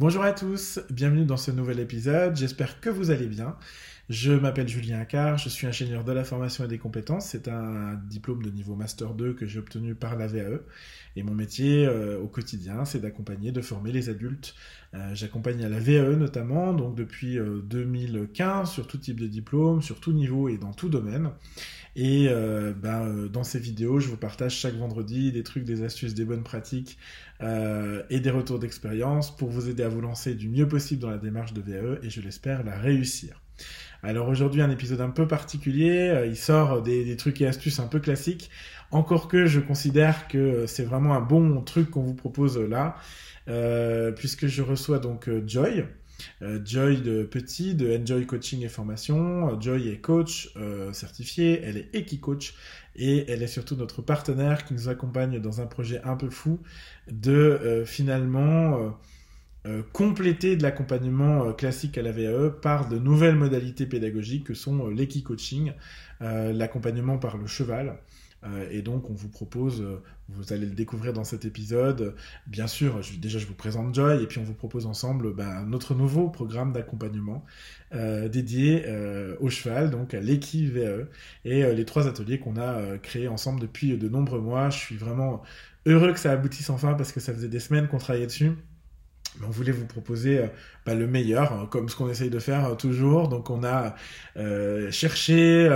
Bonjour à tous, bienvenue dans ce nouvel épisode, j'espère que vous allez bien. Je m'appelle Julien Car, je suis ingénieur de la formation et des compétences. C'est un diplôme de niveau Master 2 que j'ai obtenu par la VAE. Et mon métier euh, au quotidien, c'est d'accompagner, de former les adultes. Euh, j'accompagne à la VAE notamment, donc depuis 2015, euh, sur tout type de diplôme, sur tout niveau et dans tout domaine. Et ben, dans ces vidéos, je vous partage chaque vendredi des trucs, des astuces, des bonnes pratiques et des retours d'expérience pour vous aider à vous lancer du mieux possible dans la démarche de VAE et je l'espère la réussir. Alors aujourd'hui un épisode un peu particulier, euh, il sort des, trucs et astuces un peu classiques, encore que je considère que c'est vraiment un bon truc qu'on vous propose là, euh, puisque je reçois donc euh, Joy. Joy de Petit, de Enjoy Coaching et Formation. Joy est coach certifié, elle est Equi-coach et elle est surtout notre partenaire qui nous accompagne dans un projet un peu fou de finalement euh, compléter de l'accompagnement euh, classique à la VAE par de nouvelles modalités pédagogiques que sont euh, l'équi-coaching, l'accompagnement par le cheval. et donc, on vous propose, vous allez le découvrir dans cet épisode, bien sûr, déjà je vous présente Joy, et puis on vous propose ensemble ben, notre nouveau programme d'accompagnement dédié au cheval, donc à l'équi VAE, et les trois ateliers qu'on a créés ensemble depuis de nombreux mois. Je suis vraiment heureux que ça aboutisse enfin parce que ça faisait des semaines qu'on travaillait dessus on voulait vous proposer euh, bah, le meilleur, hein, comme ce qu'on essaye de faire euh, toujours. Donc on a euh, cherché,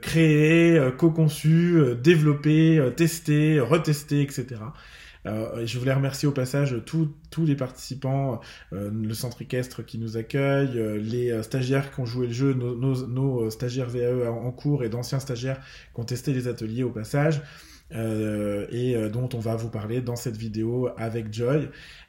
créé, co-conçu, développé, testé, retesté, etc. je voulais remercier au passage tous les participants, le centre équestre qui nous accueille, les stagiaires qui ont joué le jeu, nos, nos stagiaires VAE en cours et d'anciens stagiaires qui ont testé les ateliers au passage. Euh, et euh, dont on va vous parler dans cette vidéo avec Joy.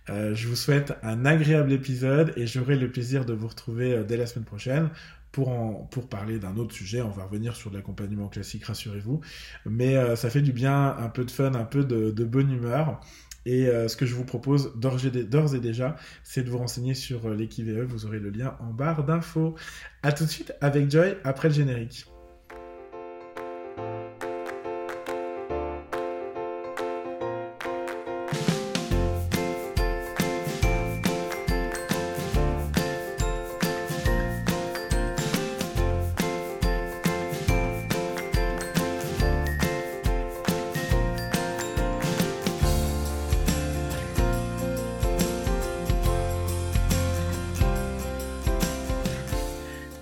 Euh, je vous souhaite un agréable épisode et j'aurai le plaisir de vous retrouver dès la semaine prochaine pour, pour parler d'un autre sujet. On va revenir sur l'accompagnement classique, rassurez-vous. Mais ça fait du bien, un peu de fun, un peu de, de bonne humeur. Et ce que je vous propose d'ores et déjà, c'est de vous renseigner sur l'équive. Vous aurez le lien en barre d'infos. À tout de suite avec Joy après le générique.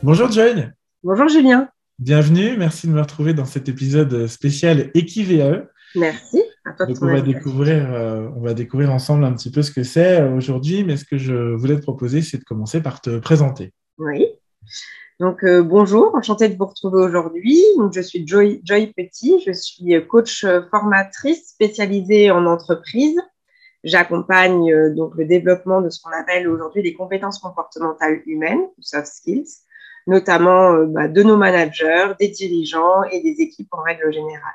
Bonjour Joy. Bonjour Julien. Bienvenue, merci de me retrouver dans cet épisode spécial EquiVAE. Merci. À toi on, va découvrir, euh, on va découvrir ensemble un petit peu ce que c'est euh, aujourd'hui, mais ce que je voulais te proposer, c'est de commencer par te présenter. Oui. Donc euh, bonjour, enchantée de vous retrouver aujourd'hui. je suis Joy, Joy Petit, je suis coach formatrice spécialisée en entreprise. J'accompagne donc le développement de ce qu'on appelle aujourd'hui les compétences comportementales humaines, soft skills, notamment euh, bah, de nos managers, des dirigeants et des équipes en règle générale.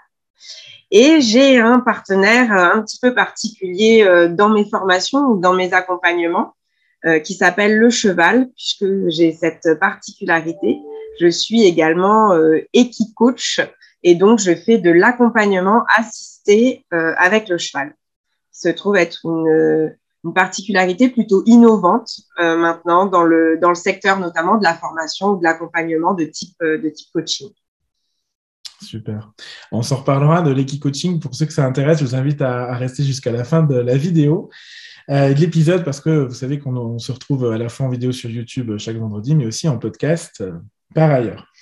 Et j'ai un partenaire euh, un petit peu particulier euh, dans mes formations ou dans mes accompagnements qui s'appelle le cheval, puisque j'ai cette particularité. Je suis également équi-coach et donc je fais de l'accompagnement assisté avec le cheval. Il se trouve être une, une particularité plutôt innovante euh, maintenant dans le, dans le secteur notamment de la formation ou de l'accompagnement de type, euh, de type coaching. Super. On s'en reparlera de l'équi-coaching. Pour ceux que ça intéresse, je vous invite à, rester jusqu'à la fin de la vidéo, euh, de l'épisode, parce que vous savez qu'on se retrouve à la fois en vidéo sur YouTube chaque vendredi, mais aussi en podcast par ailleurs.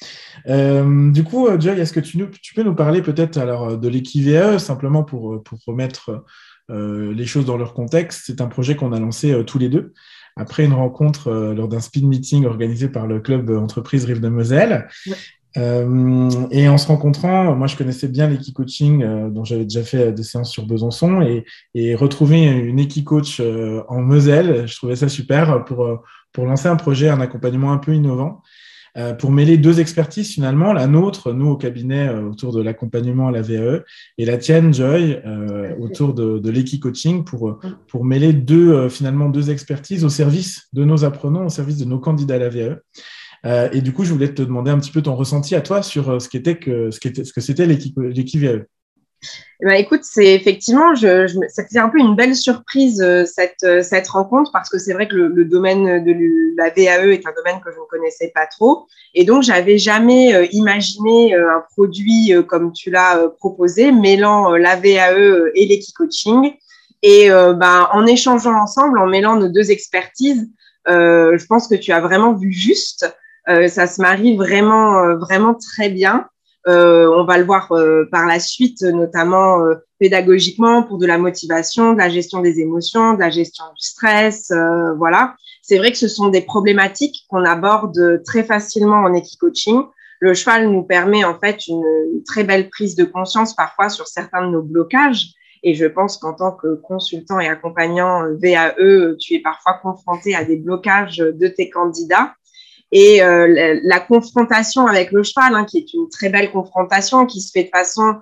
du coup, Joy, est-ce que tu, tu, peux nous parler peut-être alors de l'équi-VE, simplement pour, pour remettre euh, les choses dans leur contexte. C'est un projet qu'on a lancé euh, tous les deux après une rencontre euh, lors d'un speed meeting organisé par le club entreprise Rive de Moselle. et en se rencontrant, moi je connaissais bien l'équi-coaching dont j'avais déjà fait des séances sur Besançon et, et retrouver une équi-coach en Moselle, je trouvais ça super pour, pour lancer un projet, un accompagnement un peu innovant. Euh, pour mêler deux expertises finalement, la nôtre, nous au cabinet euh, autour de l'accompagnement à la VAE, et la tienne, Joy, euh, autour de, de l'équi-coaching, pour, pour mêler deux, finalement deux expertises au service de nos apprenants, au service de nos candidats à la VAE. et du coup, je voulais te demander un petit peu ton ressenti à toi sur ce qu'était que ce qu'était ce que c'était l'équi-VAE. Eh ben, écoute, c'est effectivement, je, je, un peu une belle surprise euh, cette, euh, cette rencontre parce que c'est vrai que le, le, domaine de la VAE est un domaine que je ne connaissais pas trop et donc j'avais jamais euh, imaginé un produit comme tu l'as proposé, mêlant la VAE et l'équicoaching. Et ben, en échangeant ensemble, en mêlant nos deux expertises, je pense que tu as vraiment vu juste. ça se marie vraiment, vraiment très bien. Euh, on va le voir euh, par la suite, notamment euh, pédagogiquement pour de la motivation, de la gestion des émotions, de la gestion du stress. voilà. C'est vrai que ce sont des problématiques qu'on aborde très facilement en équicoaching. Le cheval nous permet en fait une, très belle prise de conscience parfois sur certains de nos blocages. Et je pense qu'en tant que consultant et accompagnant VAE, tu es parfois confronté à des blocages de tes candidats. Et euh, la, confrontation avec le cheval, hein, qui est une très belle confrontation, qui se fait de façon,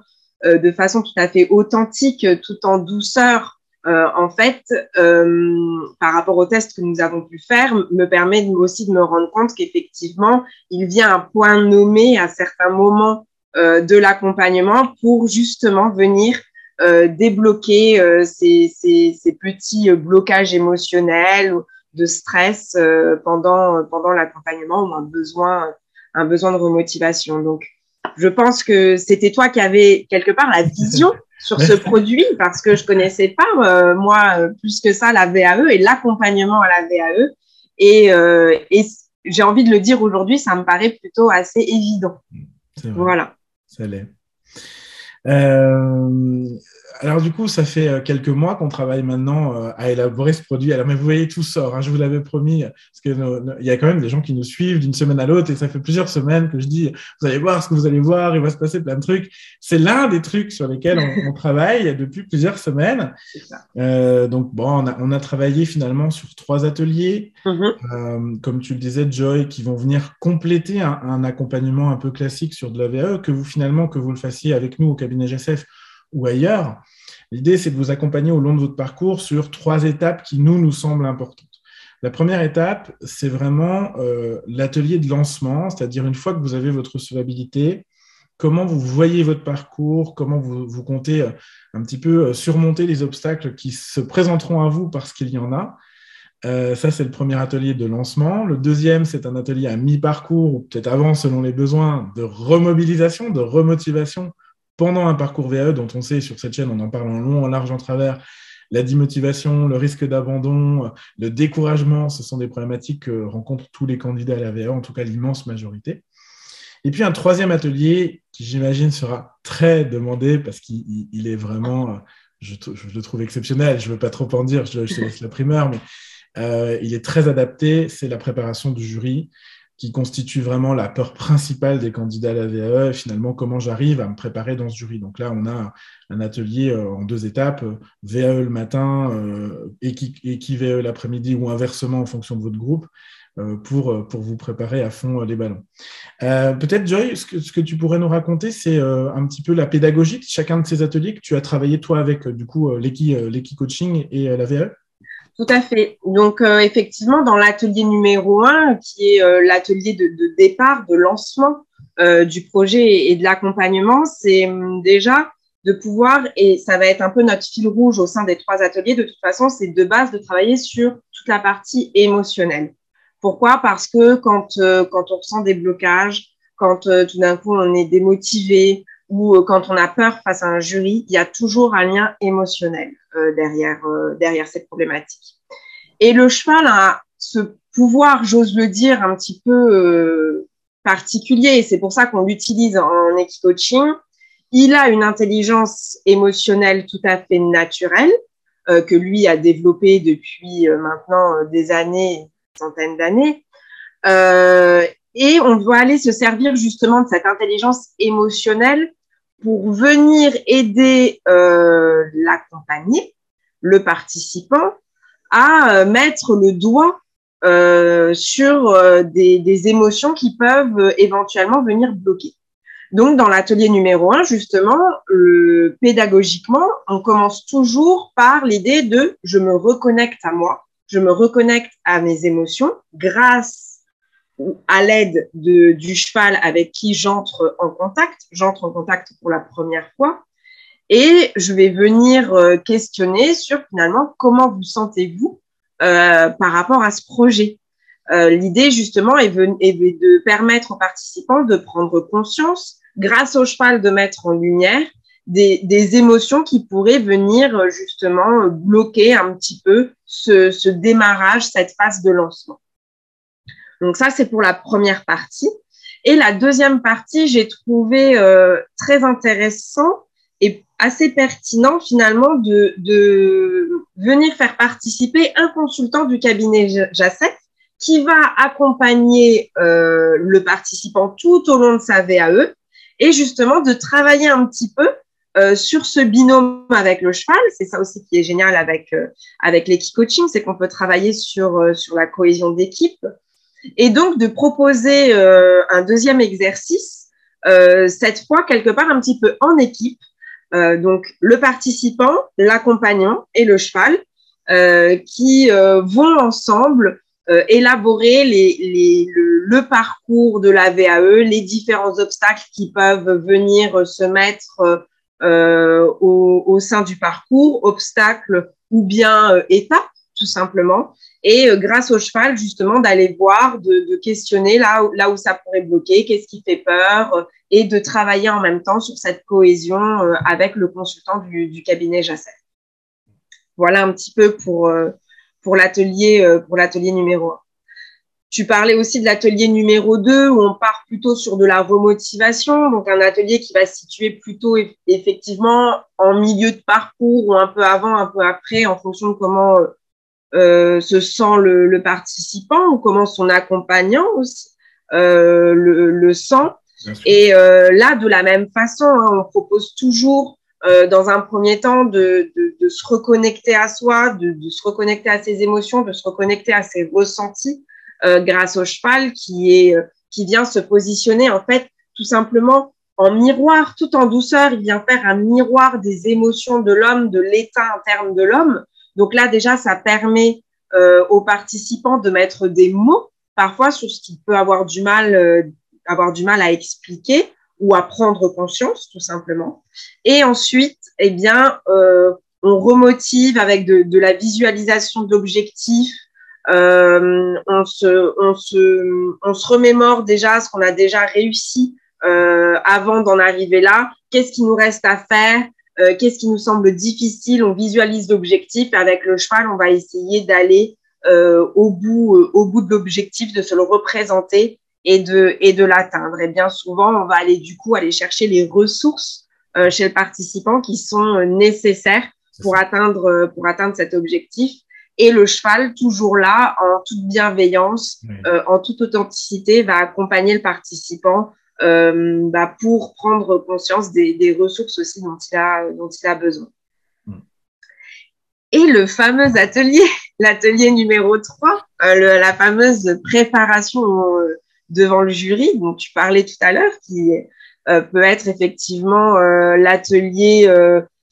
euh, de façon tout à fait authentique, tout en douceur, euh, en fait, par rapport au test que nous avons pu faire, me permet aussi de me rendre compte qu'effectivement, il vient un point nommé à certains moments de l'accompagnement pour justement venir débloquer ces, petits blocages émotionnels de stress euh, pendant, pendant l'accompagnement ou un besoin, un besoin de remotivation. Donc, je pense que c'était toi qui avais quelque part la vision sur ce produit parce que je connaissais pas, euh, moi, euh, plus que ça, la VAE et l'accompagnement à la VAE. Et, et j'ai envie de le dire aujourd'hui, ça me paraît plutôt assez évident. Voilà. Ça l'est. Euh, alors du coup, ça fait euh, quelques mois qu'on travaille maintenant euh, à élaborer ce produit. Alors mais vous voyez, tout sort. Hein, je vous l'avais promis, parce que il y a quand même des gens qui nous suivent d'une semaine à l'autre, et ça fait plusieurs semaines que je dis, vous allez voir ce que vous allez voir, il va se passer plein de trucs. C'est l'un des trucs sur lesquels on, travaille depuis plusieurs semaines. Euh, donc bon, on a, on a, travaillé finalement sur trois ateliers, mm-hmm. comme tu le disais, Joy, qui vont venir compléter un, un, accompagnement un peu classique sur de la VAE, que vous finalement que vous le fassiez avec nous au cabinet GSF ou ailleurs. L'idée, c'est de vous accompagner au long de votre parcours sur trois étapes qui nous, nous semblent importantes. La première étape, c'est vraiment euh, l'atelier de lancement, c'est-à-dire une fois que vous avez votre recevabilité, comment vous voyez votre parcours, comment vous, vous comptez euh, un petit peu euh, surmonter les obstacles qui se présenteront à vous parce qu'il y en a. ça, c'est le premier atelier de lancement. Le deuxième, c'est un atelier à mi-parcours, ou peut-être avant, selon les besoins, de remobilisation, de remotivation pendant un parcours VAE dont on sait sur cette chaîne, on en parle en long, en large, en travers, la démotivation, le risque d'abandon, le découragement, ce sont des problématiques que rencontrent tous les candidats à la VAE, en tout cas l'immense majorité. Et puis un troisième atelier qui, j'imagine, sera très demandé parce qu'il est vraiment, je, le trouve exceptionnel, je ne veux pas trop en dire, je, je te laisse la primeur, mais euh, il est très adapté, c'est la préparation du jury constitue vraiment la peur principale des candidats à la VAE, et finalement comment j'arrive à me préparer dans ce jury. Donc là, on a un atelier euh, en deux étapes, euh, VAE le matin euh, et qui VAE l'après-midi ou inversement en fonction de votre groupe. Pour, vous préparer à fond les ballons. Peut-être, Joy, ce que, ce que tu pourrais nous raconter, c'est un petit peu la pédagogie de chacun de ces ateliers que tu as travaillé, toi, avec du coup l'équipe coaching et la VAE tout à fait. Donc, euh, effectivement, dans l'atelier numéro un, qui est euh, l'atelier de, départ, de lancement euh, du projet et, de l'accompagnement, c'est hum, déjà de pouvoir, et ça va être un peu notre fil rouge au sein des trois ateliers, de toute façon, c'est de base de travailler sur toute la partie émotionnelle. Pourquoi? Parce que quand, quand on ressent des blocages, quand tout d'un coup on est démotivé, ou quand on a peur face à un jury, il y a toujours un lien émotionnel euh, derrière, euh, derrière cette problématique. Et le cheval a ce pouvoir, j'ose le dire, un petit peu euh, particulier, et c'est pour ça qu'on l'utilise en équicoaching. Il a une intelligence émotionnelle tout à fait naturelle, que lui a développée depuis maintenant des années, centaines d'années. Et on doit aller se servir justement de cette intelligence émotionnelle pour venir aider euh, l'accompagné, le participant, à euh, mettre le doigt euh, sur euh, des, émotions qui peuvent éventuellement venir bloquer. Donc, dans l'atelier numéro un, justement, pédagogiquement, on commence toujours par l'idée de je me reconnecte à moi, je me reconnecte à mes émotions grâce à l'aide du cheval avec qui j'entre en contact. J'entre en contact pour la première fois. et je vais venir questionner sur finalement comment vous sentez-vous par rapport à ce projet? L'idée justement est, est, de permettre aux participants de prendre conscience, grâce au cheval, de mettre en lumière des, émotions qui pourraient venir euh, justement euh, bloquer un petit peu ce démarrage, cette phase de lancement. Donc ça, c'est pour la première partie. Et la deuxième partie, j'ai trouvé euh, très intéressant et assez pertinent finalement de, venir faire participer un consultant du cabinet JACET qui va accompagner euh, le participant tout au long de sa VAE et justement de travailler un petit peu euh, sur ce binôme avec le cheval, c'est ça aussi qui est génial avec euh, avec l'équipe coaching, c'est qu'on peut travailler sur sur la cohésion d'équipe et donc de proposer un deuxième exercice, cette fois quelque part un petit peu en équipe. donc le participant, l'accompagnant et le cheval qui vont ensemble élaborer les, les, le, parcours de la VAE, les différents obstacles qui peuvent venir se mettre euh, au, au, sein du parcours, obstacles ou bien euh, étapes tout simplement. Et euh, grâce au cheval, justement, d'aller voir, de, questionner là où, ça pourrait bloquer, qu'est-ce qui fait peur, et de travailler en même temps sur cette cohésion avec le consultant du, cabinet Jacet. Voilà un petit peu pour, pour l'atelier pour l'atelier numéro 1. Tu parlais aussi de l'atelier numéro 2 où on part plutôt sur de la remotivation, donc un atelier qui va se situer plutôt effectivement en milieu de parcours ou un peu avant, un peu après, en fonction de comment euh, se sent le, le, participant ou comment son accompagnant aussi euh, le, le, sent. Et euh, là, de la même façon, hein, on propose toujours dans un premier temps de, de, de, se reconnecter à soi, de, de se reconnecter à ses émotions, de se reconnecter à ses ressentis grâce au cheval qui est qui vient se positionner en fait tout simplement en miroir, tout en douceur. Il vient faire un miroir des émotions de l'homme, de l'état interne de l'homme. Donc là déjà, ça permet euh, aux participants de mettre des mots parfois sur ce qu'il peut avoir du mal, euh, avoir du mal à expliquer ou à prendre conscience, tout simplement. Et ensuite, eh bien, euh, on remotive avec de, la visualisation d'objectifs, on, se, on, se, remémore déjà ce qu'on a déjà réussi avant d'en arriver là. Qu'est-ce qui nous reste à faire? Euh, Qu'est-ce qui nous semble difficile On visualise l'objectif. Avec le cheval, on va essayer d'aller euh, au bout, euh, au bout de l'objectif, de se le représenter et de, et de l'atteindre. Et bien souvent, on va aller du coup aller chercher les ressources chez le participant qui sont nécessaires pour atteindre, pour atteindre cet objectif et le cheval, toujours là, en toute bienveillance, en toute authenticité, va accompagner le participant euh, bah, pour prendre conscience des, des, ressources aussi dont il a, dont il a besoin. Mm. Et le fameux atelier, l'atelier numéro 3, euh, le, la fameuse préparation euh, devant le jury dont tu parlais tout à l'heure, qui euh, peut être effectivement l'atelier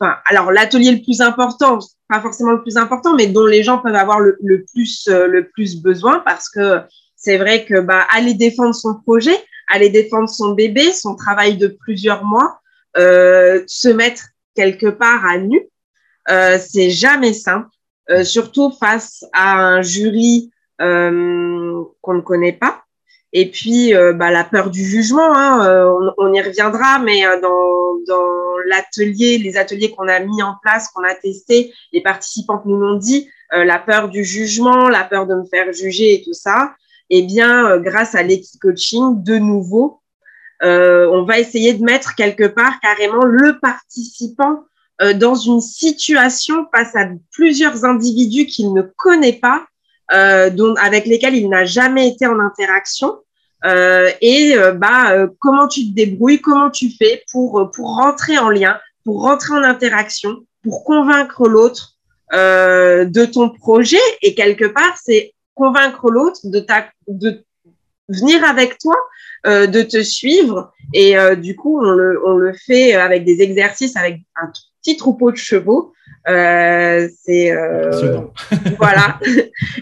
Enfin, alors l'atelier le plus important, pas forcément le plus important, mais dont les gens peuvent avoir le, le plus le plus besoin parce que c'est vrai que bah aller défendre son projet, aller défendre son bébé, son travail de plusieurs mois, euh, se mettre quelque part à nu, euh, c'est jamais simple, euh, surtout face à un jury euh, qu'on ne connaît pas. Et puis, euh, bah, la peur du jugement, hein, euh, on, on, y reviendra, mais dans, dans l'atelier, les ateliers qu'on a mis en place, qu'on a testé, les participants nous l'ont dit, la peur du jugement, la peur de me faire juger et tout ça, eh bien, grâce à l'équipe coaching, de nouveau, on va essayer de mettre quelque part carrément le participant dans une situation face à plusieurs individus qu'il ne connaît pas, euh, dont, avec lesquels il n'a jamais été en interaction. Euh, et euh, bah, euh, comment tu te débrouilles, comment tu fais pour, pour rentrer en lien, pour rentrer en interaction, pour convaincre l'autre de ton projet. Et quelque part, c'est convaincre l'autre de, ta, de venir avec toi, de te suivre. Et du coup, on le, on le fait avec des exercices, avec un petit troupeau de chevaux. Euh, c'est euh, voilà.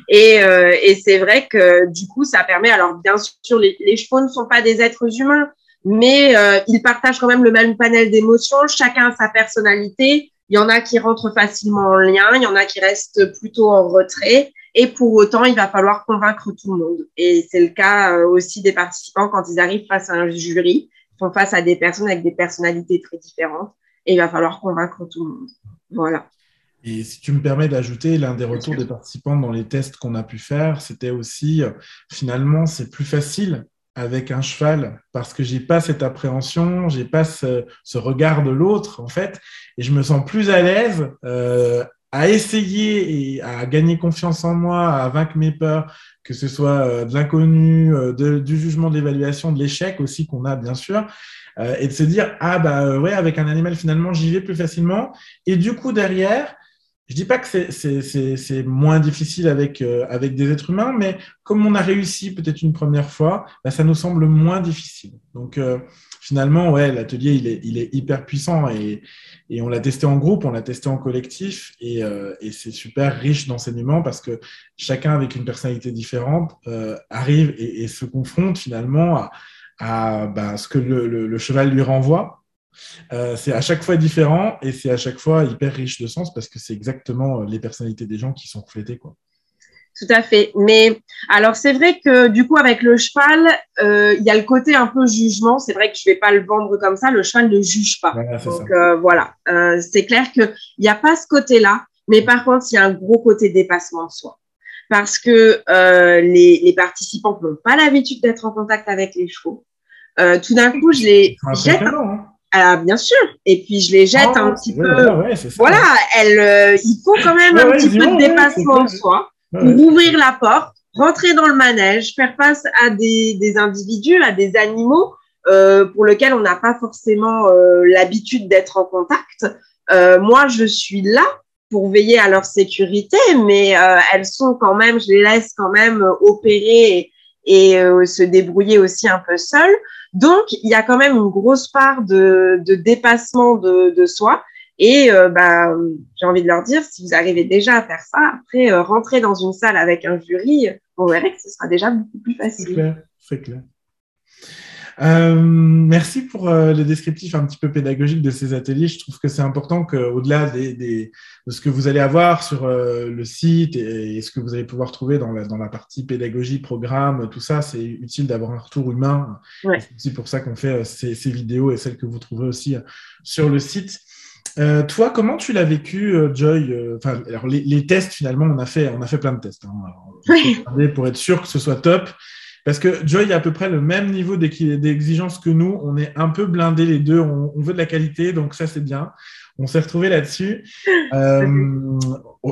et, euh, et c'est vrai que du coup, ça permet. Alors bien sûr, les, les chevaux ne sont pas des êtres humains, mais euh, ils partagent quand même le même panel d'émotions. Chacun a sa personnalité. Il y en a qui rentrent facilement en lien, il y en a qui restent plutôt en retrait. Et pour autant, il va falloir convaincre tout le monde. Et c'est le cas euh, aussi des participants quand ils arrivent face à un jury. Ils font face à des personnes avec des personnalités très différentes. Et il va falloir convaincre tout le monde. Voilà. Et si tu me permets d'ajouter, l'un des retours des participants dans les tests qu'on a pu faire, c'était aussi, euh, finalement, c'est plus facile avec un cheval parce que j'ai pas cette appréhension, j'ai pas ce, regard de l'autre en fait, et je me sens plus à l'aise euh, à essayer et à gagner confiance en moi, à vaincre mes peurs, que ce soit euh, de l'inconnu, du jugement, de l'évaluation, de l'échec aussi qu'on a bien sûr, et de se dire ah bah ouais avec un animal finalement j'y vais plus facilement, et du coup derrière je dis pas que c'est moins difficile avec, euh, avec des êtres humains, mais comme on a réussi peut-être une première fois, bah, ça nous semble moins difficile. Donc euh, finalement, ouais, l'atelier il est, il est hyper puissant et, et on l'a testé en groupe, on l'a testé en collectif et, euh, et c'est super riche d'enseignements parce que chacun avec une personnalité différente arrive et, se confronte finalement à, à bah, ce que le, le cheval lui renvoie euh, c'est à chaque fois différent et c'est à chaque fois hyper riche de sens parce que c'est exactement euh, les personnalités des gens qui sont reflétées. Quoi. Tout à fait. Mais alors, c'est vrai que du coup, avec le cheval, euh, il y a le côté un peu jugement. C'est vrai que je ne vais pas le vendre comme ça. Le cheval ne juge pas. Donc, voilà. c'est clair qu'il n'y a pas ce côté-là. Mais par contre, il y a un gros côté dépassement de soi. Parce que les, les participants n'ont pas l'habitude d'être en contact avec les chevaux. tout d'un coup, je les jette. Hein. Ah, bien sûr. Et puis je les jette ah, un petit peu. Voilà, elle, euh, il faut quand même un petit peu de dépassement de soi pour ouvrir la porte, rentrer dans le manège, faire face à des, des individus, à des animaux euh, pour lesquels on n'a pas forcément euh, l'habitude d'être en contact. Euh, moi, je suis là pour veiller à leur sécurité, mais euh, elles sont quand même, je les laisse quand même opérer et, et se débrouiller aussi un peu seules. Donc, il y a quand même une grosse part de, dépassement de, soi. Et euh, bah, j'ai envie de leur dire, si vous arrivez déjà à faire ça, après, euh, rentrer dans une salle avec un jury, on verrait que ce sera déjà beaucoup plus facile. C'est clair, c'est clair. Euh, merci pour euh, le descriptif un petit peu pédagogique de ces ateliers. Je trouve que c'est important qu'au-delà des, des, de ce que vous allez avoir sur euh, le site et, ce que vous allez pouvoir trouver dans la, dans la partie pédagogie, programme, tout ça, c'est utile d'avoir un retour humain. C'est aussi pour ça qu'on fait ces, ces, vidéos et celles que vous trouverez aussi sur le site. toi, comment tu l'as vécu, Joy Enfin, alors les, les, tests finalement, on a fait, on a fait plein de tests hein. pour être sûr que ce soit top. Parce que Joy a à peu près le même niveau d'exigence que nous. On est un peu blindés les deux. On, veut de la qualité, donc ça, c'est bien. On s'est retrouvés là-dessus. Euh,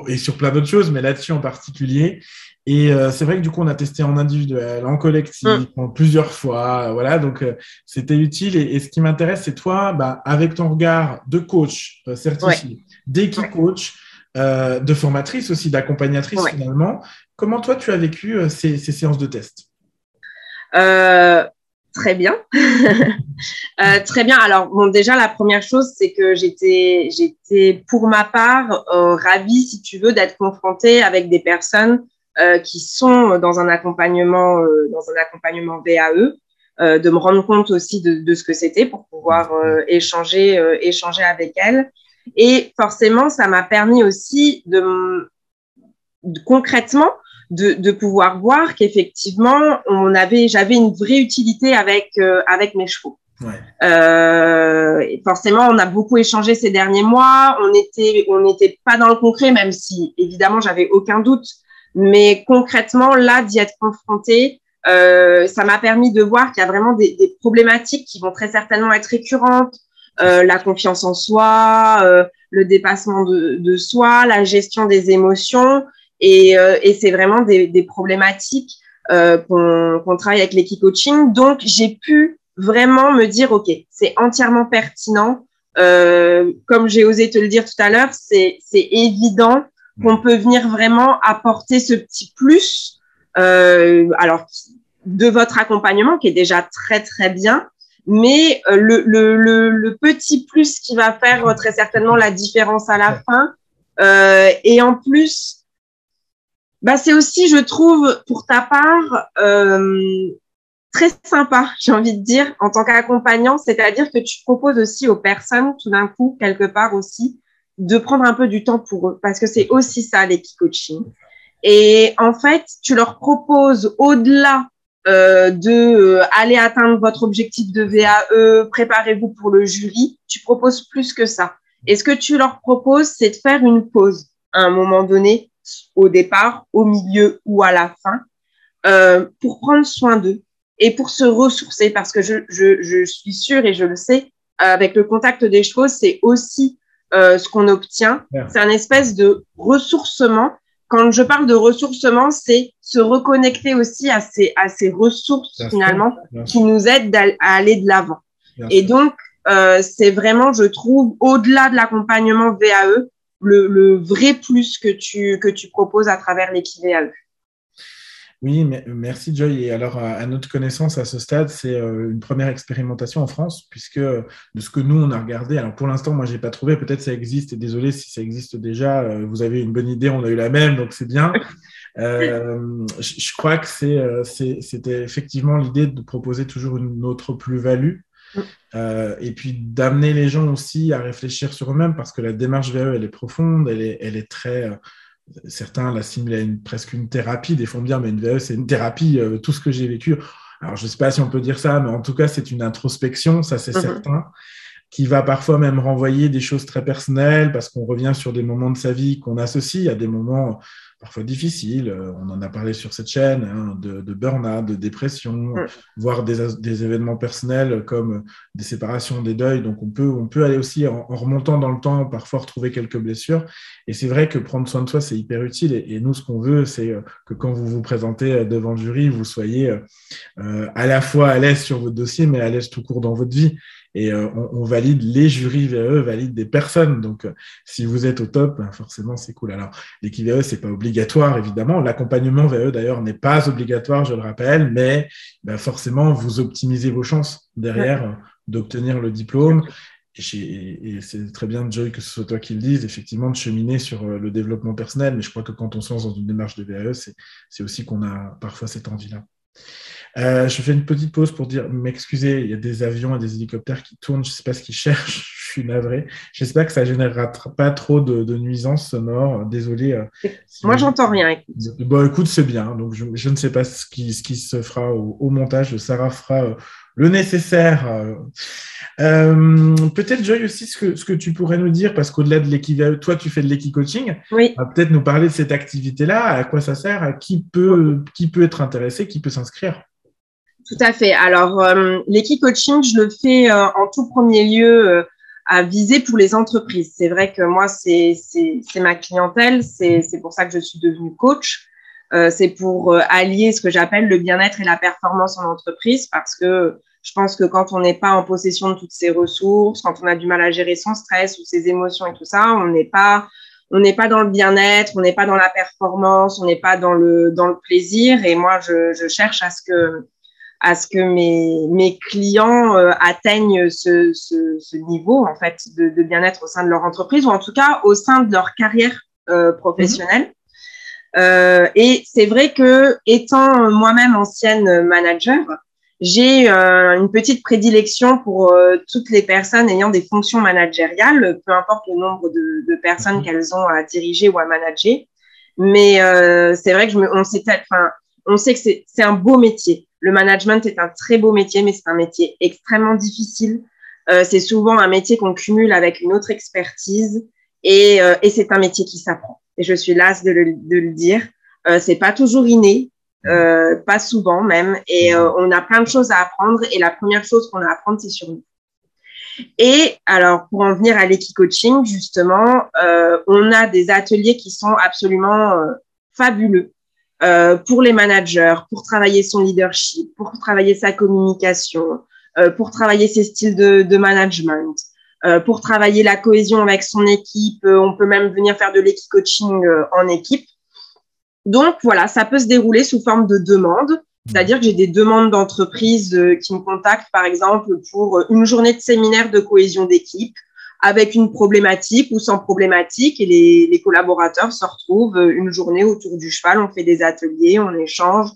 et sur plein d'autres choses, mais là-dessus en particulier. Et euh, c'est vrai que du coup, on a testé en individuel, en collectif, mm. plusieurs fois. Voilà, donc euh, c'était utile. Et, ce qui m'intéresse, c'est toi, bah, avec ton regard de coach certifié, d'équipe coach, de formatrice aussi, d'accompagnatrice finalement, comment toi, tu as vécu ces, ces séances de test? euh, très bien. euh, très bien. Alors, bon, déjà, la première chose, c'est que j'étais, j'étais pour ma part, euh, ravie, si tu veux, d'être confrontée avec des personnes euh, qui sont dans un accompagnement, euh, dans un accompagnement VAE, euh, de me rendre compte aussi de, de ce que c'était pour pouvoir échanger, échanger avec elles. Et forcément, ça m'a permis aussi de, de concrètement de, de pouvoir voir qu'effectivement, on avait, j'avais une vraie utilité avec euh, avec mes chevaux. Ouais. Euh, forcément, on a beaucoup échangé ces derniers mois. On était, on n'était pas dans le concret, même si évidemment j'avais aucun doute. Mais concrètement, là, d'y être confronté, euh, ça m'a permis de voir qu'il y a vraiment des, des, problématiques qui vont très certainement être récurrentes. Euh, la confiance en soi, euh, le dépassement de, de, soi, la gestion des émotions. Et, euh, et c'est vraiment des, des problématiques euh, qu'on travaille avec l'équipe coaching. Donc, j'ai pu vraiment me dire, OK, c'est entièrement pertinent. Euh, comme j'ai osé te le dire tout à l'heure, c'est évident qu'on peut venir vraiment apporter ce petit plus, euh, alors de votre accompagnement qui est déjà très très bien, mais le, le, le, le, petit plus qui va faire très certainement la différence à la fin. Euh, et en plus, bah, c'est aussi, je trouve, pour ta part, euh, très sympa, j'ai envie de dire, en tant qu'accompagnant, c'est-à-dire que tu proposes aussi aux personnes, tout d'un coup, quelque part aussi, de prendre un peu du temps pour eux, parce que c'est aussi ça, l'équicoaching. Et en fait, tu leur proposes au-delà euh, de euh, aller atteindre votre objectif de VAE, préparez-vous pour le jury, tu proposes plus que ça. Et ce que tu leur proposes, c'est de faire une pause à un moment donné, au départ, au milieu ou à la fin, euh, pour prendre soin d'eux et pour se ressourcer, parce que je, je, je suis sûre et je le sais, avec le contact des choses, c'est aussi euh, ce qu'on obtient. C'est un espèce de ressourcement. Quand je parle de ressourcement, c'est se reconnecter aussi à ces, à ces ressources finalement qui nous aident à aller de l'avant. Et donc, euh, c'est vraiment, je trouve, au-delà de l'accompagnement VAE, le, le, vrai plus que tu, que tu proposes à travers l'équipe VAE. Oui, merci Joy. Et alors, à notre connaissance, à ce stade, c'est euh, une première expérimentation en France, puisque euh, de ce que nous, on a regardé, alors pour l'instant, moi, j'ai pas trouvé, peut-être ça existe, et désolé si ça existe déjà, euh, vous avez une bonne idée, on a eu la même, donc c'est bien. je crois que c'était effectivement l'idée de proposer toujours une autre plus-value. Et puis d'amener les gens aussi à réfléchir sur eux-mêmes parce que la démarche VE, elle est profonde, elle est, elle est très, certains l'assimilent à une, presque une thérapie, des font bien, mais une VE, c'est une thérapie, euh, tout ce que j'ai vécu. Alors, je ne sais pas si on peut dire ça, mais en tout cas, c'est une introspection, ça c'est mhm. certain, qui va parfois même renvoyer des choses très personnelles, parce qu'on revient sur des moments de sa vie qu'on associe à des moments parfois difficiles. Euh, on en a parlé sur cette chaîne, hein, de, de burn-out, de dépression, mm. voire des, des, événements personnels comme des séparations, des deuils. Donc on peut, on peut aller aussi en, remontant dans le temps, parfois retrouver quelques blessures. Et c'est vrai que prendre soin de soi, c'est hyper utile. Et, nous, ce qu'on veut, c'est euh, que quand vous vous présentez euh, devant le jury, vous soyez à la fois à l'aise sur votre dossier, mais à l'aise tout court dans votre vie et euh, on, valide les jurys VE valident des personnes. Donc, euh, si vous êtes au top, ben, forcément, c'est cool. Alors, l'équipe VE, c'est pas obligatoire, évidemment. L'accompagnement VE, d'ailleurs, n'est pas obligatoire, je le rappelle, mais ben, forcément, vous optimisez vos chances derrière euh, d'obtenir le diplôme. Et, c'est très bien, Joy, que ce soit toi qui le dise, effectivement, de cheminer sur le développement personnel. Mais je crois que quand on se lance dans une démarche de VE, c'est aussi qu'on a parfois cette envie-là. Euh, je fais une petite pause pour dire, m'excuser, il y a des avions et des hélicoptères qui tournent, je ne sais pas ce qu'ils cherchent, je suis navré. J'espère que ça ne générera pas trop de, nuisances sonores, désolé. Euh, Moi, j'entends rien. Écoute. Bon, écoute, c'est bien, donc je, ne sais pas ce qui, ce qui se fera au, montage, Sarah fera euh, le nécessaire. peut-être Joy aussi ce que, ce que tu pourrais nous dire, parce qu'au-delà de l'équipe, toi tu fais de l'équicoaching, oui. peut-être nous parler de cette activité-là, à quoi ça sert, à qui peut, qui peut être intéressé, qui peut s'inscrire. Tout à fait. Alors, euh, coaching, je le fais euh, en tout premier lieu euh, à viser pour les entreprises. C'est vrai que moi, c'est ma clientèle, c'est pour ça que je suis devenue coach. Euh, c'est pour allier ce que j'appelle le bien-être et la performance en entreprise parce que je pense que quand on n'est pas en possession de toutes ces ressources, quand on a du mal à gérer son stress ou ses émotions et tout ça, on n'est pas on n'est pas dans le bien-être, on n'est pas dans la performance, on n'est pas dans le dans le plaisir. Et moi, je, je cherche à ce que à ce que mes, mes clients euh, atteignent ce, ce, ce, niveau en fait de, de bien-être au sein de leur entreprise ou en tout cas au sein de leur carrière euh, professionnelle. Euh, et c'est vrai que étant moi-même ancienne manager, j'ai euh, une petite prédilection pour toutes les personnes ayant des fonctions managériales, peu importe le nombre de, de personnes mhm. qu'elles ont à diriger ou à manager. Mais c'est vrai que je me, on sait, enfin, on sait que c'est un beau métier. Le management est un très beau métier, mais c'est un métier extrêmement difficile. Euh, c'est souvent un métier qu'on cumule avec une autre expertise et, euh, et c'est un métier qui s'apprend. Et je suis lasse de le, de le dire. Euh, c'est pas toujours inné, euh, pas souvent même, et euh, on a plein de choses à apprendre. Et la première chose qu'on a à apprendre, c'est sur nous. Et alors, pour en venir à l'équicoaching, justement, euh, on a des ateliers qui sont absolument fabuleux pour les managers, pour travailler son leadership, pour travailler sa communication, pour travailler ses styles de, de management, pour travailler la cohésion avec son équipe. Euh, on peut même venir faire de l'équipe-coaching euh, en équipe. Donc voilà, ça peut se dérouler sous forme de demande. C'est-à-dire que j'ai des demandes d'entreprises qui me contactent, par exemple, pour une journée de séminaire de cohésion d'équipe avec une problématique ou sans problématique et les, les, collaborateurs se retrouvent une journée autour du cheval, on fait des ateliers, on échange,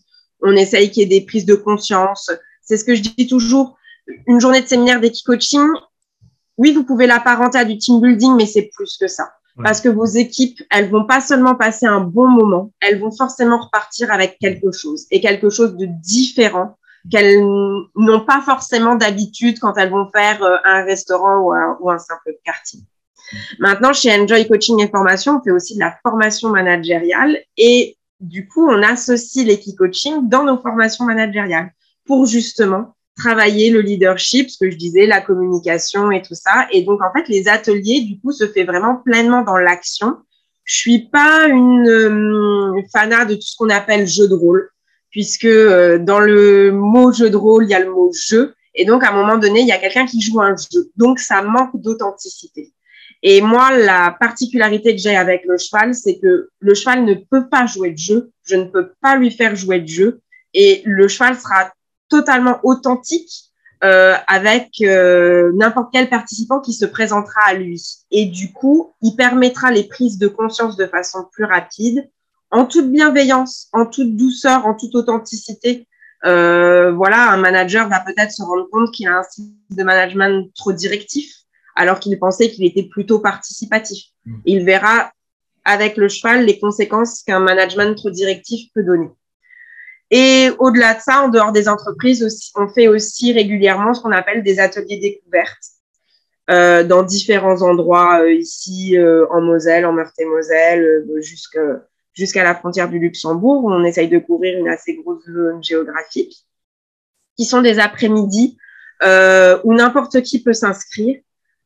on essaye qu'il y ait des prises de conscience C'est ce que je dis toujours. Une journée de séminaire d'équicoaching, oui, vous pouvez l'apparenter à du team building, mais c'est plus que ça. Parce que vos équipes, elles vont pas seulement passer un bon moment, elles vont forcément repartir avec quelque chose et quelque chose de différent qu'elles n'ont pas forcément d'habitude quand elles vont faire euh, un restaurant ou un, ou un simple quartier. Maintenant, chez Enjoy Coaching et Formation, on fait aussi de la formation managériale et du coup, on associe l'équipe coaching dans nos formations managériales pour justement travailler le leadership, ce que je disais, la communication et tout ça. Et donc, en fait, les ateliers, du coup, se fait vraiment pleinement dans l'action. Je suis pas une, euh, fanat de tout ce qu'on appelle jeu de rôle, puisque euh, dans le mot jeu de rôle, il y a le mot jeu. Et donc, à un moment donné, il y a quelqu'un qui joue un jeu. Donc, ça manque d'authenticité. Et moi, la particularité que j'ai avec le cheval, c'est que le cheval ne peut pas jouer de jeu. Je ne peux pas lui faire jouer de jeu. Et le cheval sera totalement authentique euh, avec euh, n'importe quel participant qui se présentera à lui. Et du coup, il permettra les prises de conscience de façon plus rapide, en toute bienveillance, en toute douceur, en toute authenticité. Euh, voilà, un manager va peut-être se rendre compte qu'il a un style de management trop directif, alors qu'il pensait qu'il était plutôt participatif. Mmh. Il verra avec le cheval les conséquences qu'un management trop directif peut donner. Et au-delà de ça, en dehors des entreprises, aussi, on fait aussi régulièrement ce qu'on appelle des ateliers découvertes euh, dans différents endroits euh, ici euh, en Moselle, en Meurthe-et-Moselle, euh, jusqu'à la frontière du Luxembourg, où on essaye de couvrir une assez grosse zone géographique, qui sont des après-midi où n'importe qui peut s'inscrire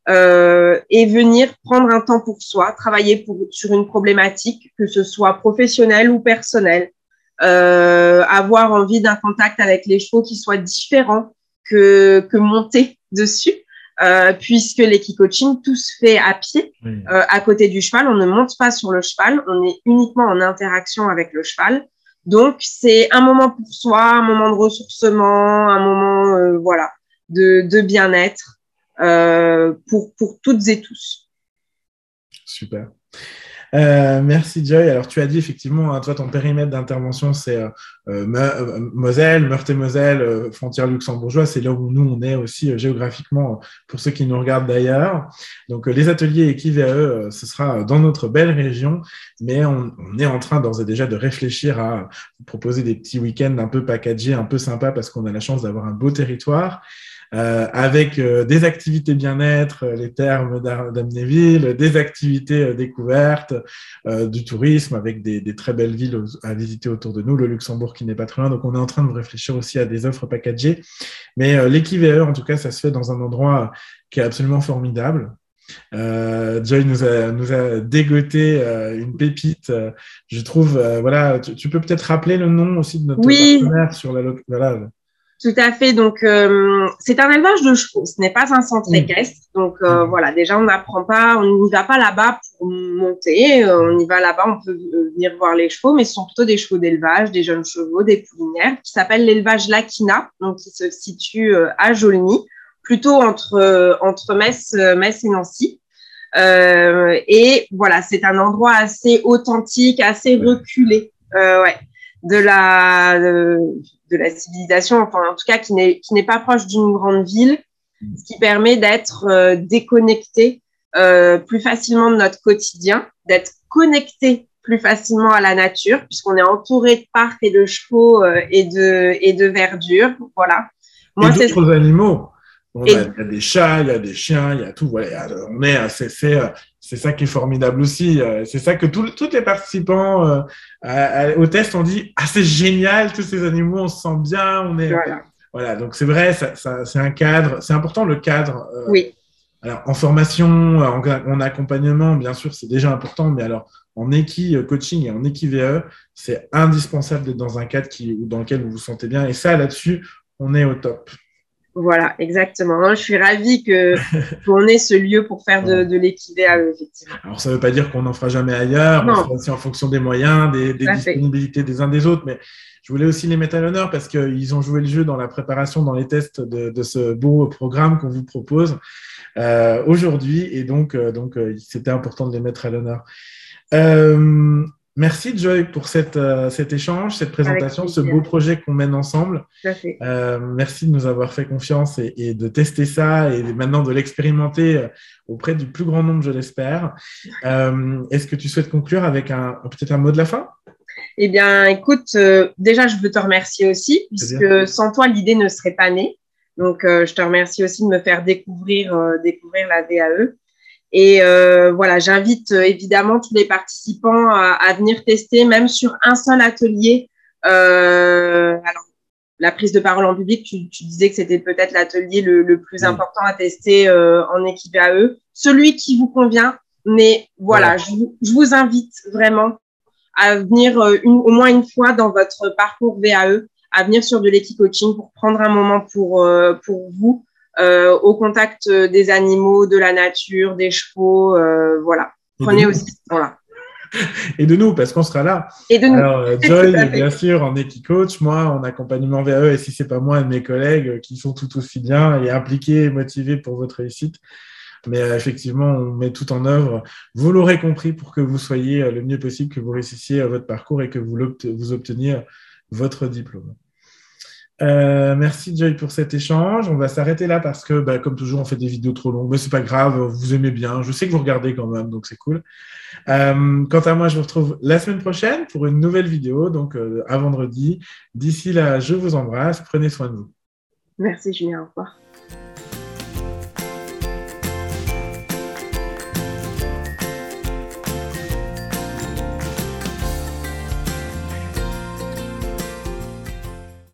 et venir prendre un temps pour soi, travailler pour, sur une problématique, que ce soit professionnelle ou personnelle, euh, avoir envie d'un contact avec les chevaux qui soit différent que, que monter dessus. Euh, puisque l'équicoaching, tout se fait à pied, euh, à côté du cheval. On ne monte pas sur le cheval, on est uniquement en interaction avec le cheval. Donc, c'est un moment pour soi, un moment de ressourcement, un moment, euh, voilà, de, de bien-être euh, pour, pour toutes et tous. Super. Euh, merci Joy. Alors tu as dit effectivement, hein, toi ton périmètre d'intervention c'est euh, euh, Moselle, Meurthe-et-Moselle, frontière luxembourgeoise, c'est là où nous on est aussi géographiquement pour ceux qui nous regardent d'ailleurs. Donc les ateliers Equivae, ce sera dans notre belle région, mais on, on est en train d'ores et déjà de réfléchir à proposer des petits week-ends un peu packagés, un peu sympas parce qu'on a la chance d'avoir un beau territoire. Euh, avec euh, des activités bien-être, euh, les termes d'Amnéville, des activités découvertes, du tourisme avec des, des, très belles villes à visiter autour de nous, le Luxembourg qui n'est pas très loin. Donc on est en train de réfléchir aussi à des offres packagées. Mais l'équivalent, en tout cas, ça se fait dans un endroit qui est absolument formidable. Euh, Joy nous a, nous a dégoté euh, une pépite. je trouve, voilà, tu, tu peux peut-être rappeler le nom aussi de notre oui. partenaire sur la, voilà, tout à fait. Donc, euh, c'est un élevage de chevaux. Ce n'est pas un centre équestre. Donc, euh, voilà. Déjà, on n'apprend pas, on n'y va pas là-bas pour monter. Euh, on y va là-bas, on peut venir voir les chevaux, mais ce sont plutôt des chevaux d'élevage, des jeunes chevaux, des poulinières, qui s'appellent l'élevage Lakina, donc qui se situe à Jolny, plutôt entre entre Metz, Metz et Nancy. et voilà, c'est un endroit assez authentique, assez reculé. ouais de la de, la civilisation, enfin en tout cas qui n'est qui n'est pas proche d'une grande ville, ce qui permet d'être euh, déconnecté euh, plus facilement de notre quotidien, d'être connecté plus facilement à la nature puisqu'on est entouré de parcs et de chevaux euh, et de et de verdure, voilà. Moi, et d'autres animaux. Il y a des chats, il y a des chiens, il y a tout. Voilà, on est, c'est, c'est ça qui est formidable aussi. Euh, c'est ça que tous les participants euh, au test ont dit Ah, c'est génial, tous ces animaux, on se sent bien. On est... Voilà. donc c'est vrai, ça, ça, c'est un cadre. C'est important le cadre. Euh, oui. Alors, en formation, en, en, accompagnement, bien sûr, c'est déjà important, mais alors en équipe coaching et en équipe VE, c'est indispensable d'être dans un cadre qui, dans lequel vous vous sentez bien. Et ça, là-dessus, on est au top. Voilà, exactement. Je suis ravie que qu'on ait ce lieu pour faire de, de l'équivalent, effectivement. Alors, ça ne veut pas dire qu'on n'en fera jamais ailleurs. Non. On fera aussi en fonction des moyens, des, des disponibilités des uns des autres. Mais je voulais aussi les mettre à l'honneur parce qu'ils ont joué le jeu dans la préparation, dans les tests de, de ce beau programme qu'on vous propose euh, aujourd'hui. Et donc, euh, donc euh, c'était important de les mettre à l'honneur. Merci Joy pour cette, euh, cet échange, cette présentation, ce beau projet qu'on mène ensemble. Euh, merci de nous avoir fait confiance et, de tester ça et maintenant de l'expérimenter euh, auprès du plus grand nombre, je l'espère. Est-ce que tu souhaites conclure avec un peut-être un mot de la fin? Eh bien, écoute, déjà, je veux te remercier aussi, puisque sans toi, l'idée ne serait pas née. Donc, je te remercie aussi de me faire découvrir, découvrir la VAE. Et euh, voilà, j'invite euh, évidemment tous les participants à, venir tester, même sur un seul atelier. Euh, alors, la prise de parole en public, tu, disais que c'était peut-être l'atelier le, plus important à tester en équipe VAE. Celui qui vous convient, mais voilà, je, vous invite vraiment à venir au moins une fois dans votre parcours VAE, à venir sur de l'équipe coaching pour prendre un moment pour, pour vous au contact des animaux, de la nature, des chevaux, euh, voilà. Prenez aussi, voilà. Et de nous, parce qu'on sera là. Et de nous. Alors, euh, Joy, bien sûr, en équicoach, moi, en accompagnement VAE, et si c'est pas moi, de mes collègues qui sont tout aussi bien et impliqués et motivés pour votre réussite. Mais effectivement, on met tout en œuvre. Vous l'aurez compris pour que vous soyez le mieux possible, que vous réussissiez votre parcours et que vous, vous obteniez votre diplôme. Euh, merci Joy pour cet échange. On va s'arrêter là parce que, bah, comme toujours, on fait des vidéos trop longues, mais c'est pas grave. Vous aimez bien. Je sais que vous regardez quand même, donc c'est cool. Euh, quant à moi, je vous retrouve la semaine prochaine pour une nouvelle vidéo, donc euh, à vendredi. D'ici là, je vous embrasse. Prenez soin de vous. Merci Julien. Au revoir.